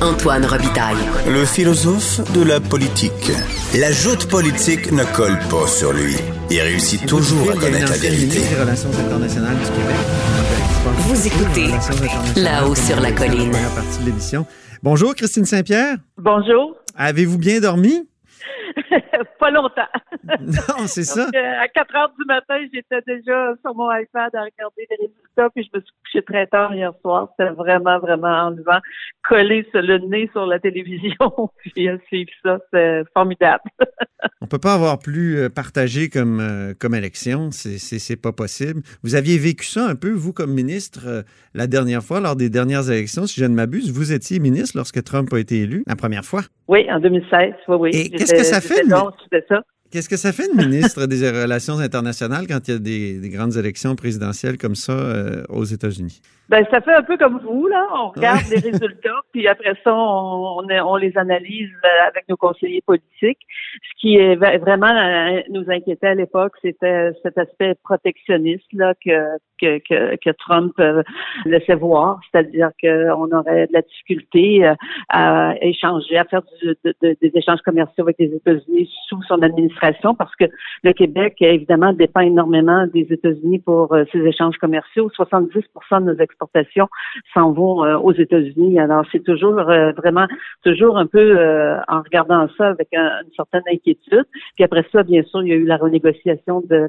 Antoine Robitaille. Le philosophe de la politique. La joute politique ne colle pas sur lui. Il réussit toujours à connaître la vérité. Vous écoutez là-haut sur la colline. Première partie de l'émission. Bonjour, Christine Saint-Pierre. Bonjour. Avez-vous bien dormi? pas longtemps. Non, c'est ça. Euh, à 4 heures du matin, j'étais déjà sur mon iPad à regarder les résultats, puis je me suis couché très tard hier soir. C'était vraiment, vraiment enlevant. Coller sur le nez sur la télévision, puis suivre ça, c'est formidable. On peut pas avoir plus euh, partagé comme, euh, comme élection. C'est- pas possible. Vous aviez vécu ça un peu, vous, comme ministre, euh, la dernière fois, lors des dernières élections, si je ne m'abuse. Vous étiez ministre lorsque Trump a été élu, la première fois. Oui, en 2016, oui, oui. Et qu'est-ce que ça fait, ça. Qu'est-ce que ça fait de ministre des Relations internationales quand il y a des, des grandes élections présidentielles comme ça euh, aux États-Unis? Ben, ça fait un peu comme vous, là. On regarde les résultats, puis après ça, on, on, on les analyse euh, avec nos conseillers politiques. Ce qui est vraiment euh, nous inquiétait à l'époque, c'était cet aspect protectionniste là que que, que, que Trump euh, laissait voir, c'est-à-dire qu'on aurait de la difficulté à échanger, à faire du- de- de- des échanges commerciaux avec les États-Unis sous son administration, parce que le Québec, évidemment, dépend énormément des États-Unis pour ses échanges commerciaux. 70 de nos s'en vont euh, aux États-Unis. Alors, c'est toujours euh, vraiment, toujours un peu euh, en regardant ça avec un- une certaine inquiétude. Puis après ça, bien sûr, il y a eu la renégociation de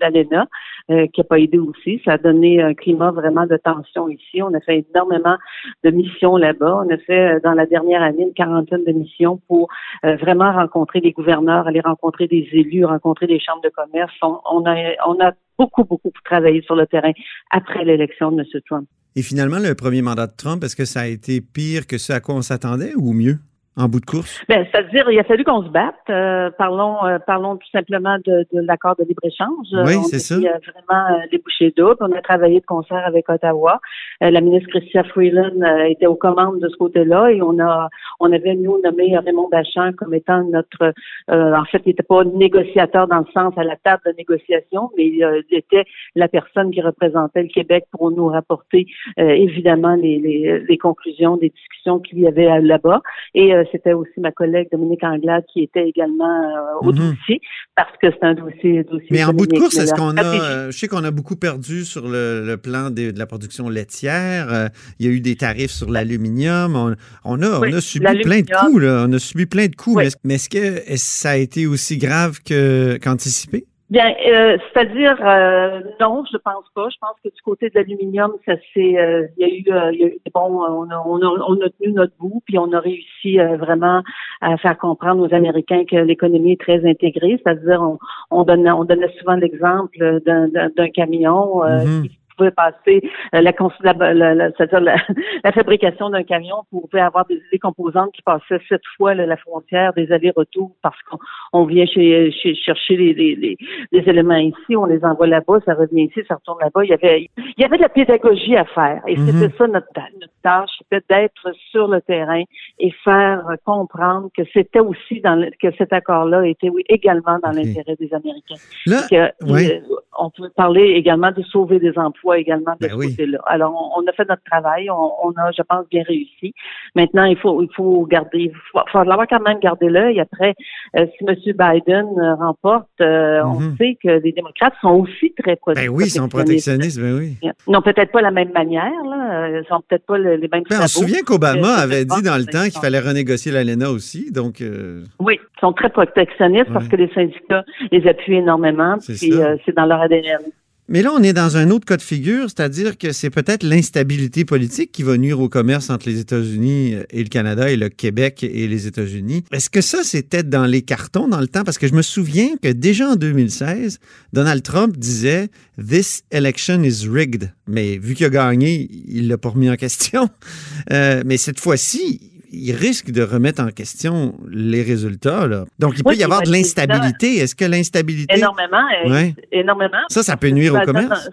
l'ALENA, qui n'a pas aidé aussi. Ça a donné un climat vraiment de tension ici. On a fait énormément de missions là-bas. On a fait, dans la dernière année, une quarantaine de missions pour vraiment rencontrer les gouverneurs, aller rencontrer des élus, rencontrer des chambres de commerce. On a, on a beaucoup, beaucoup travaillé sur le terrain après l'élection de M. Trump. Et finalement, le premier mandat de Trump, est-ce que ça a été pire que ce à quoi on s'attendait ou mieux? En bout de course? Ben, c'est-à-dire, il a fallu qu'on se batte. Euh, parlons, euh, parlons tout simplement de, de l'accord de libre-échange. Oui, on c'est a ça. mis, euh, vraiment euh, les bouchées doubles. On a travaillé de concert avec Ottawa. Euh, la ministre Chrystia Freeland euh, était aux commandes de ce côté-là et on a, on avait nous nommé Raymond Bachand comme étant notre, euh, en fait, il n'était pas négociateur dans le sens à la table de négociation, mais euh, il était la personne qui représentait le Québec pour nous rapporter euh, évidemment les, les, les conclusions des discussions qu'il y avait euh, là-bas. Et euh, c'était aussi ma collègue Dominique Anglade qui était également euh, au Mhm. dossier parce que c'est un dossier, dossier Mais en bout de course, est-ce qu'on a. euh, je sais qu'on a beaucoup perdu sur le, le plan de la production laitière. euh, il y a eu des tarifs sur l'aluminium. On, on a, Oui, on a subi plein de coups. Là. On a subi plein de coups. Oui. Mais est-ce- Mais est-ce que est-ce que ça a été aussi grave qu'anticipé? Bien, euh, c'est-à-dire euh, non, je pense pas. Je pense que du côté de l'aluminium, ça c'est, euh, il y a eu, euh, il y a eu bon, on a, on a, on a tenu notre bout, puis on a réussi euh, vraiment à faire comprendre aux Américains que l'économie est très intégrée. C'est-à-dire, on, on donnait, on donnait souvent l'exemple d'un, d'un, d'un camion euh, Mhm. qui pouvait passer euh, la, la, la- la- c'est-à-dire la, la fabrication d'un camion pouvait avoir des, des composantes qui passaient sept fois là, la frontière, des allers-retours parce qu'on on vient chez, chez- chercher les, les, les, les éléments ici, on les envoie là-bas, ça revient ici, ça retourne là-bas. Il y avait il y avait de la pédagogie à faire et Mhm. c'était ça notre, notre tâche, c'était d'être sur le terrain et faire euh, comprendre que c'était aussi dans le- que cet accord-là était oui, également dans l'intérêt des Américains Là, que, ouais. euh, on peut parler également de sauver des emplois également de Ben ce oui. côté-là. Alors, on, on a fait notre travail, on, on a, je pense, bien réussi. Maintenant, il faut, il faut garder, il faut, faut l'avoir quand même gardé l'œil. Après, euh, si M. Biden euh, remporte, euh, on Mhm. sait que les démocrates sont aussi très prote- ben oui, ils sont protectionnistes. Ben oui. Non, peut-être pas la même manière, là. Ils sont peut-être pas le- les mêmes Ben, on se souvient qu'Obama avait dit dans le temps qu'il fallait renégocier l'ALENA aussi. Donc, euh, Oui, ils sont très protectionnistes parce que les syndicats les appuient énormément. Puis c'est dans leur ADN. Mais là, on est dans un autre cas de figure, c'est-à-dire que c'est peut-être l'instabilité politique qui va nuire au commerce entre les États-Unis et le Canada et le Québec et les États-Unis. Est-ce que ça, c'était dans les cartons dans le temps? Parce que je me souviens que déjà en 2016, Donald Trump disait This election is rigged. Mais vu qu'il a gagné, il l'a pas remis en question. Euh, mais cette fois-ci, il risque de remettre en question les résultats. Là. Donc, il peut y avoir de l'instabilité. Est-ce que l'instabilité... Énormément. euh, Ouais. Énormément. Ça, ça peut nuire au ça- commerce?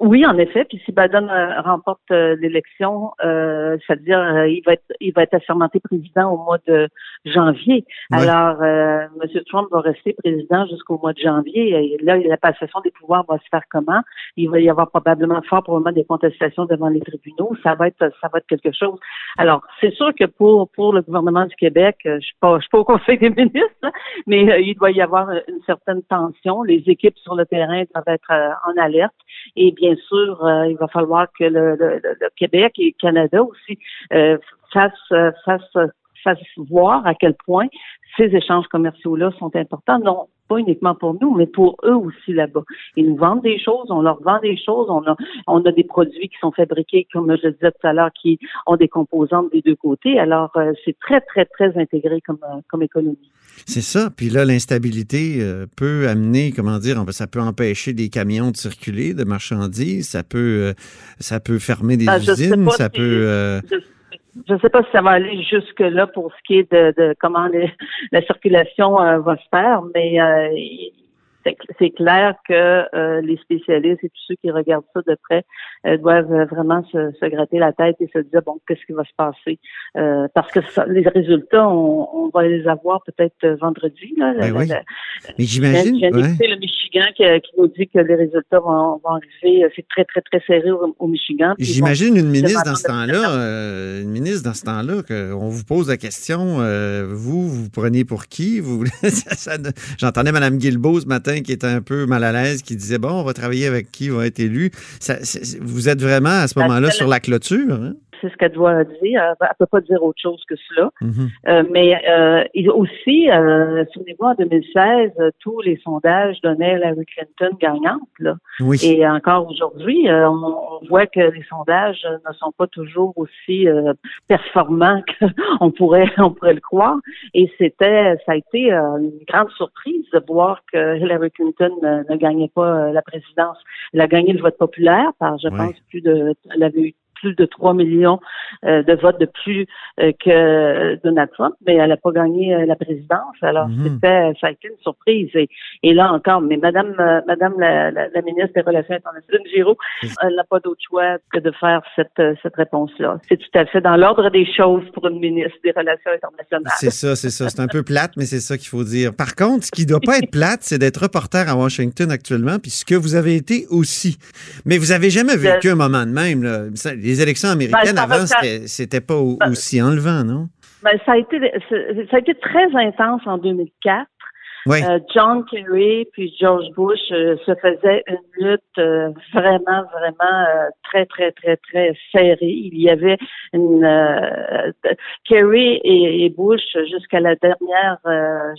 Oui, en effet. Puis si Biden euh, remporte euh, l'élection, euh, c'est-à-dire il va être il va être assermenté président au mois de janvier. Alors, M. Trump va rester président jusqu'au mois de janvier. Et là, la passation des pouvoirs va se faire comment? Il va y avoir probablement fort probablement des contestations devant les tribunaux. Ça va être ça va être quelque chose. Alors, c'est sûr que pour pour le gouvernement du Québec, je suis pas je suis pas au Conseil des ministres, mais il doit y avoir une certaine tension. Les équipes sur le terrain doivent être en alerte. Et bien sûr, euh, il va falloir que le, Québec et le Canada aussi euh, fassent, euh, fassent, fassent voir à quel point ces échanges commerciaux-là sont importants, non pas uniquement pour nous, mais pour eux aussi là-bas. Ils nous vendent des choses, on leur vend des choses, on a, on a des produits qui sont fabriqués, comme je le disais tout à l'heure, qui ont des composantes des deux côtés. Alors, c'est très, très, très intégré comme, comme économie. C'est ça. Puis là, l'instabilité euh, peut amener, comment dire, ça peut empêcher des camions de circuler, de marchandises, ça peut, euh, ça peut fermer des ah, usines, ça peut. Euh, je ne sais pas si ça va aller jusque-là pour ce qui est de, comment la circulation va se faire, mais c'est clair que euh, les spécialistes et tous ceux qui regardent ça de près euh, doivent vraiment se, gratter la tête et se dire bon qu'est-ce qui va se passer? Euh, parce que les résultats on, va les avoir peut-être vendredi là. Ben oui. Mais j'imagine. J'ai le Michigan qui, nous dit que les résultats vont, arriver. C'est très très très serré au, Michigan. J'imagine une ministre dans ce temps-là, une ministre dans ce temps-là qu'on vous pose la question vous vous prenez pour qui? Vous J'entendais Mme Guilbeault ce matin qui était un peu mal à l'aise, qui disait, bon, on va travailler avec qui va être élu. vous êtes vraiment à ce moment-là sur la clôture. Hein? C'est ce qu'elle doit dire. Elle ne peut pas dire autre chose que cela. Mhm. Euh, mais euh, aussi, euh, souvenez-vous, en 2016, tous les sondages donnaient Hillary Clinton gagnante. Là. Et encore aujourd'hui, euh, on, voit que les sondages ne sont pas toujours aussi performants qu'on pourrait, on pourrait le croire. Et c'était, ça a été une grande surprise de voir que Hillary Clinton ne, gagnait pas la présidence. Elle a gagné le vote populaire par, je pense, plus de, elle avait eu plus de 3 millions euh, de votes de plus euh, que Donald Trump, mais elle n'a pas gagné euh, la présidence. Alors, mhm. c'était, ça a été une surprise. Et, là encore, mais Madame, Madame la, ministre des Relations internationales, Giraud, elle n'a pas d'autre choix que de faire cette, cette réponse-là. C'est tout à fait dans l'ordre des choses pour une ministre des Relations internationales. C'est ça, c'est ça. C'est un peu plate, mais c'est ça qu'il faut dire. Par contre, ce qui ne doit pas être plate, c'est d'être reporter à Washington actuellement, puis ce que vous avez été aussi. Mais vous avez jamais vécu un moment de même. Là les élections américaines ben, avant, c'était pas ben, aussi enlevant, non? Ben, ça a été ça a été très intense en 2004. Euh, John Kerry puis George Bush euh, se faisaient une lutte euh, vraiment, vraiment très, très, très, très serrée. Il y avait une Kerry et, Bush jusqu'à la dernière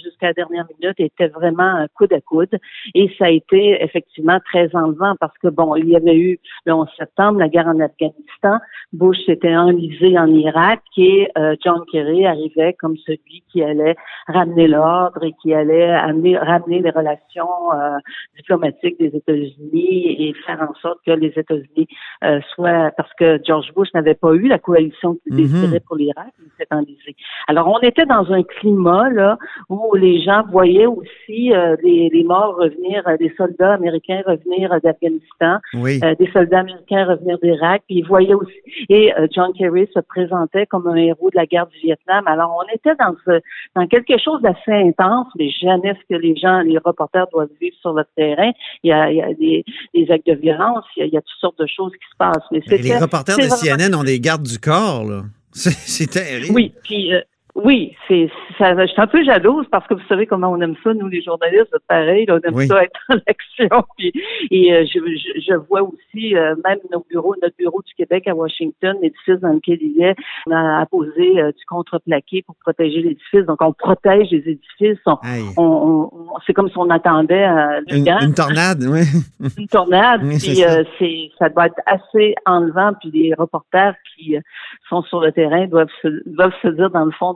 jusqu'à la dernière minute étaient vraiment coude à coude. Et ça a été effectivement très enlevant parce que bon, il y avait eu le 11 septembre la guerre en Afghanistan. Bush s'était enlisé en Irak et John Kerry arrivait comme celui qui allait ramener l'ordre et qui allait amener, ramener les relations euh, diplomatiques des États-Unis et faire en sorte que les États-Unis euh, soient, parce que George Bush n'avait pas eu la coalition qu'il mhm. désirait pour l'Irak, il s'est enlisé. Alors, on était dans un climat là où les gens voyaient aussi euh, les, les, morts revenir, des soldats américains revenir d'Afghanistan, des soldats américains revenir d'Irak, puis ils voyaient aussi, et John Kerry se présentait comme un héros de la guerre du Vietnam. Alors, on était dans, ce, dans quelque chose d'assez intense, mais jamais ce que les gens, les reporters doivent vivre sur le terrain. Il y a, il y a des, des, actes de violence, il y, a, toutes sortes de choses qui se passent. Mais, les reporters de CNN ont des gardes du corps, là. C'est terrible. Oui, puis euh, oui, c'est ça. Je suis un peu jalouse parce que vous savez comment on aime ça, nous les journalistes, pareil, on aime ça être en action. Puis, et euh, je, je, vois aussi euh, même nos bureaux, notre bureau du Québec à Washington, l'édifice dans lequel il est, on a apposé euh, du contreplaqué pour protéger l'édifice. Donc on protège les édifices. On, c'est comme si on attendait une, une, tornade, oui. une tornade. puis c'est ça doit être assez enlevant. Puis les reporters qui sont sur le terrain doivent se, doivent se dire dans le fond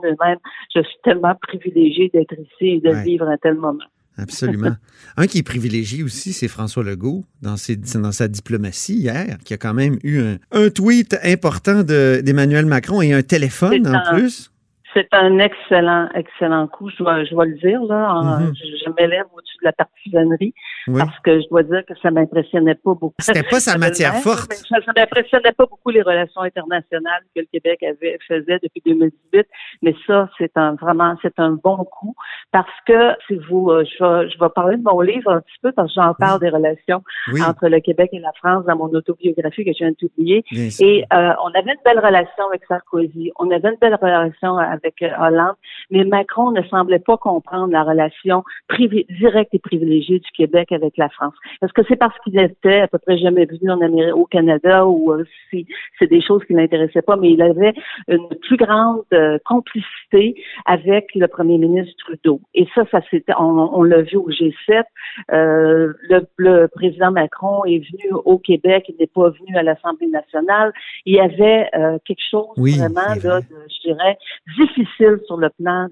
je suis tellement privilégiée d'être ici et de vivre un tel moment. Absolument. un qui est privilégié aussi, c'est François Legault dans, dans sa diplomatie hier, qui a quand même eu un, tweet important d'Emmanuel Macron et un téléphone en plus. C'est un excellent, excellent coup. Je dois, je dois le dire là. Mhm. Je, m'élève au-dessus de la partisanerie parce que je dois dire que ça m'impressionnait pas beaucoup. C'était pas sa matière forte. Ça, ça m'impressionnait pas beaucoup les relations internationales que le Québec avait faisait depuis 2018. Mais ça, c'est un vraiment, c'est un bon coup parce que si vous, euh, je vais, je vais parler de mon livre un petit peu parce que j'en parle des relations entre le Québec et la France dans mon autobiographie que je viens de publier. Et euh, on avait une belle relation avec Sarkozy. On avait une belle relation avec euh, Hollande, mais Macron ne semblait pas comprendre la relation directe et privilégiée du Québec avec la France. Est-ce que c'est parce qu'il était à peu près jamais venu en Amérique, au Canada ou euh, si c'est des choses qui l'intéressaient pas, mais il avait une plus grande euh, complicité avec le premier ministre Trudeau. Et ça, ça c'était, on, l'a vu au G7. le, le président Macron est venu au Québec, il n'est pas venu à l'Assemblée nationale. Il y avait quelque chose vraiment là, de, je dirais, difficile sur le plan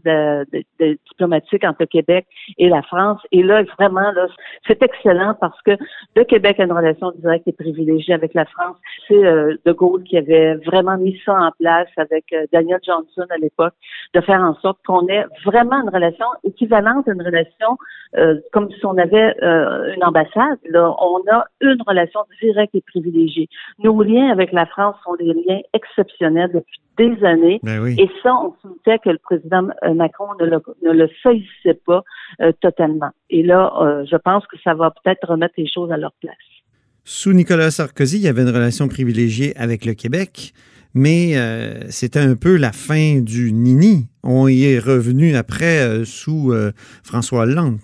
diplomatique entre le Québec et la France. Et là, vraiment, là, c'est excellent parce que le Québec a une relation directe et privilégiée avec la France. C'est euh, De Gaulle qui avait vraiment mis ça en place avec euh, Daniel Johnson à l'époque, de faire en sorte qu'on ait vraiment une relation équivalente à une relation euh, comme si on avait une ambassade. Là, on a une relation directe et privilégiée. Nos liens avec la France sont des liens exceptionnels depuis des années. Ben et ça, on sentait que le président euh, Macron ne le, ne le saisissait pas euh, totalement. Et là, euh, je pense que ça va peut-être remettre les choses à leur place. Sous Nicolas Sarkozy, il y avait une relation privilégiée avec le Québec, mais c'était un peu la fin du nini. On y est revenu après sous François Hollande.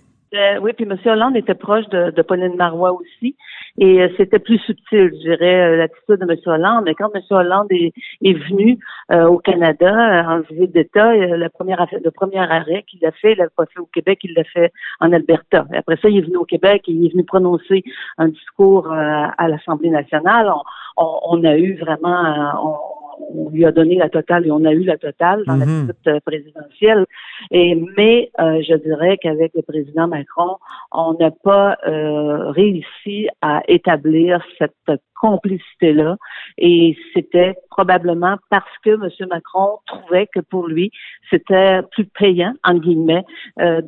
oui, puis M. Hollande était proche de, de Pauline Marois aussi. Et euh, c'était plus subtil, je dirais, euh, l'attitude de M. Hollande. Mais quand M. Hollande est, est venu euh, au Canada, en visite d'État, la le premier arrêt qu'il a fait, il l'a pas fait au Québec, il l'a fait en Alberta. Et après ça, il est venu au Québec et il est venu prononcer un discours à l'Assemblée nationale. On, on, a eu vraiment, on lui a donné la totale et on a eu la totale dans la mhm. visite euh, présidentielle. Et mais euh, je dirais qu'avec le président Macron, on n'a pas euh, réussi à établir cette complicité-là. Et c'était probablement parce que M. Macron trouvait que pour lui, c'était plus payant, en guillemets, euh,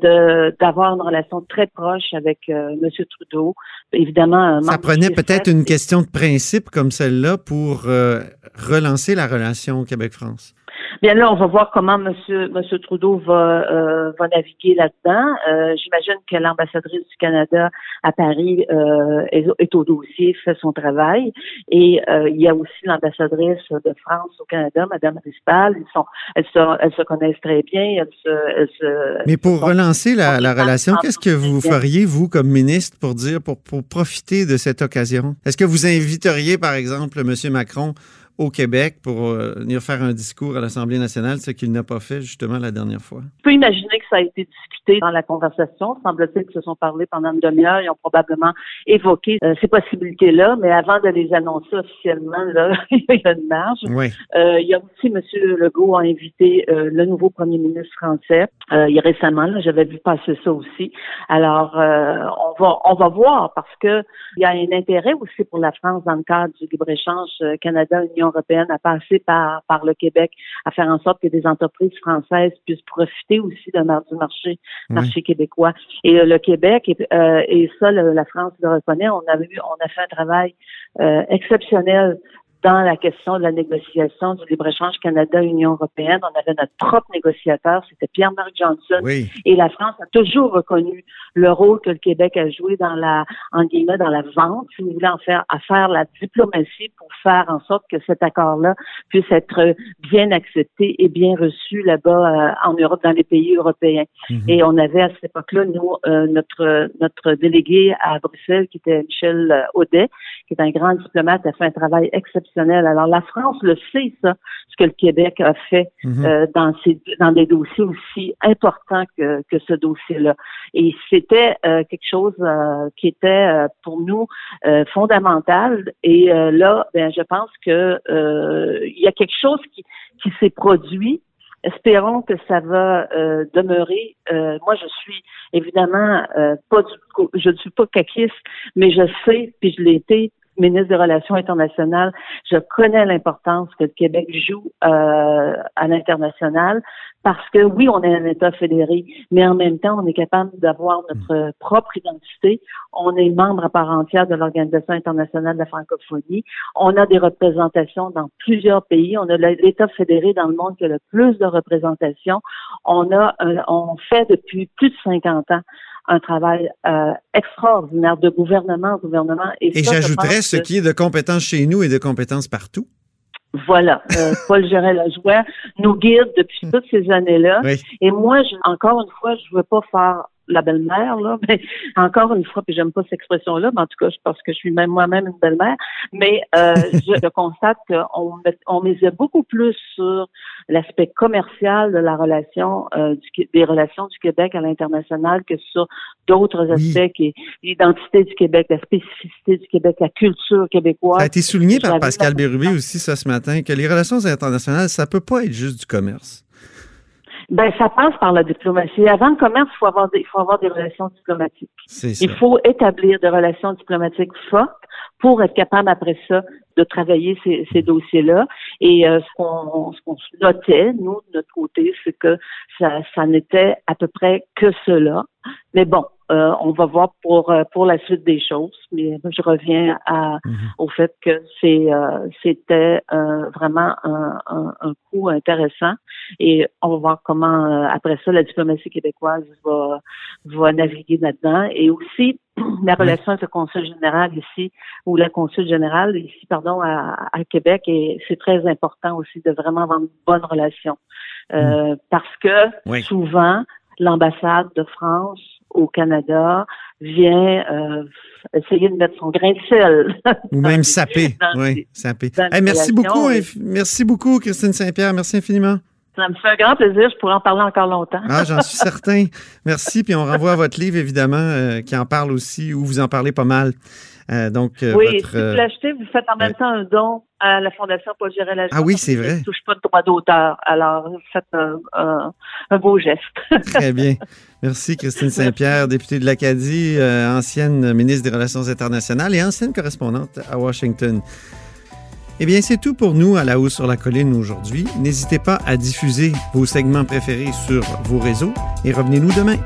d'avoir une relation très proche avec euh, M. Trudeau. Évidemment, ça prenait peut-être une question de principe comme celle-là pour euh, relancer la relation Québec-France. Bien là, on va voir comment Monsieur Monsieur Trudeau va euh, va naviguer là-dedans. Euh, j'imagine que l'ambassadrice du Canada à Paris euh, est, au dossier, fait son travail, et il y a aussi l'ambassadrice de France au Canada, Madame Rispal. Ils sont, elles se, elles se connaissent très bien. Elles se, se, Mais pour relancer la, la relation, qu'est-ce que vous feriez vous comme ministre pour dire pour pour profiter de cette occasion? Est-ce que vous inviteriez par exemple Monsieur Macron au Québec pour euh, venir faire un discours à l'Assemblée nationale, ce qu'il n'a pas fait justement la dernière fois. Je peux imaginer que ça a été discuté dans la conversation. Semble-t-il qu'ils se sont parlé pendant une demi-heure. Ils ont probablement évoqué euh, ces possibilités-là, mais avant de les annoncer officiellement, là, il y a une marge. Oui. Euh, il y a aussi M. Legault a invité le nouveau premier ministre français. il y a récemment, j'avais vu passer ça aussi. Alors, on va on va voir parce que il y a un intérêt aussi pour la France dans le cadre du libre-échange Canada-Union européenne à passer par, par le Québec, à faire en sorte que des entreprises françaises puissent profiter aussi de, du marché, marché québécois. Et euh, le Québec, et, euh, et ça, la France le reconnaît, on a, eu, on a fait un travail euh, exceptionnel dans la question de la négociation du libre-échange Canada-Union européenne. On avait notre propre négociateur, c'était Pierre-Marc Johnson. Et la France a toujours reconnu le rôle que le Québec a joué dans la, en guillemets, dans la vente, si vous voulez en faire, à faire la diplomatie pour faire en sorte que cet accord-là puisse être bien accepté et bien reçu là-bas euh, en Europe, dans les pays européens. Mhm. Et on avait à cette époque-là, nous, euh, notre, notre délégué à Bruxelles, qui était Michel Audet, qui est un grand diplomate, a fait un travail exceptionnel alors la France le sait ça, ce que le Québec a fait mhm. euh, dans ces dans des dossiers aussi importants que, que ce dossier-là. Et c'était euh, quelque chose euh, qui était pour nous fondamental. Et là, ben je pense que il y a quelque chose qui qui s'est produit espérons que ça va demeurer. moi, je suis évidemment pas du, je ne suis pas caquiste, mais je sais, puis je l'ai été ministre des Relations internationales, je connais l'importance que le Québec joue euh, à l'international parce que oui, on est un État fédéré, mais en même temps, on est capable d'avoir notre propre identité. On est membre à part entière de l'Organisation internationale de la francophonie. On a des représentations dans plusieurs pays. On a l'État fédéré dans le monde qui a le plus de représentation. On a, on fait depuis plus de 50 ans un travail euh, extraordinaire de gouvernement en gouvernement. Et, j'ajouterais ce qui est de compétences chez nous et de compétences partout. Voilà, euh, Paul Gérard Lajoie nous guide depuis toutes ces années-là. Et moi, je, encore une fois, je veux pas faire la belle-mère, là, mais encore une fois, puis j'aime pas cette expression-là, mais en tout cas, je pense que je suis même moi-même une belle-mère, mais euh, je, constate qu'on on misait beaucoup plus sur l'aspect commercial de la relation euh, du, des relations du Québec à l'international que sur d'autres aspects qui est l'identité du Québec, la spécificité du Québec, la culture québécoise. Ça a été souligné par Pascal Bérubé aussi ça ce matin, que les relations internationales, ça peut pas être juste du commerce. Ben, ça passe par la diplomatie. Avant le commerce, il faut avoir des, il faut avoir des relations diplomatiques. Il faut établir des relations diplomatiques fortes pour être capable après ça de travailler ces, ces dossiers-là. Et euh, ce qu'on ce qu'on notait, nous, de notre côté, c'est que ça, ça n'était à peu près que cela. Mais bon, euh, on va voir pour euh, pour la suite des choses, mais je reviens à, mhm. au fait que c'est euh, c'était vraiment un, un, coup intéressant. Et on va voir comment après ça la diplomatie québécoise va va naviguer là-dedans. Et aussi la relation avec le consul général ici ou la consul générale ici pardon à, à Québec. Et c'est très important aussi de vraiment avoir une bonne relation. Mhm. parce que souvent l'ambassade de France au Canada vient euh, essayer de mettre son grain de sel. Ou même saper. Oui, saper. merci beaucoup, merci beaucoup, Christine Saint-Pierre. Merci infiniment. Ça me fait un grand plaisir. Je pourrais en parler encore longtemps. Ah, j'en suis certain. Merci. Puis on renvoie votre livre, évidemment, euh, qui en parle aussi, où vous en parlez pas mal. Euh, donc, euh, oui, si vous l'achetez, vous faites en même temps un don à la Fondation Paul gérer la Ah oui, c'est vrai. Ça ne touche pas de droit d'auteur. Alors, faites un, un, beau geste. Très bien. Merci, Christine Saint-Pierre, députée de l'Acadie, ancienne ministre des Relations internationales et ancienne correspondante à Washington. Eh bien, c'est tout pour nous à la hausse sur la colline aujourd'hui. N'hésitez pas à diffuser vos segments préférés sur vos réseaux et revenez-nous demain.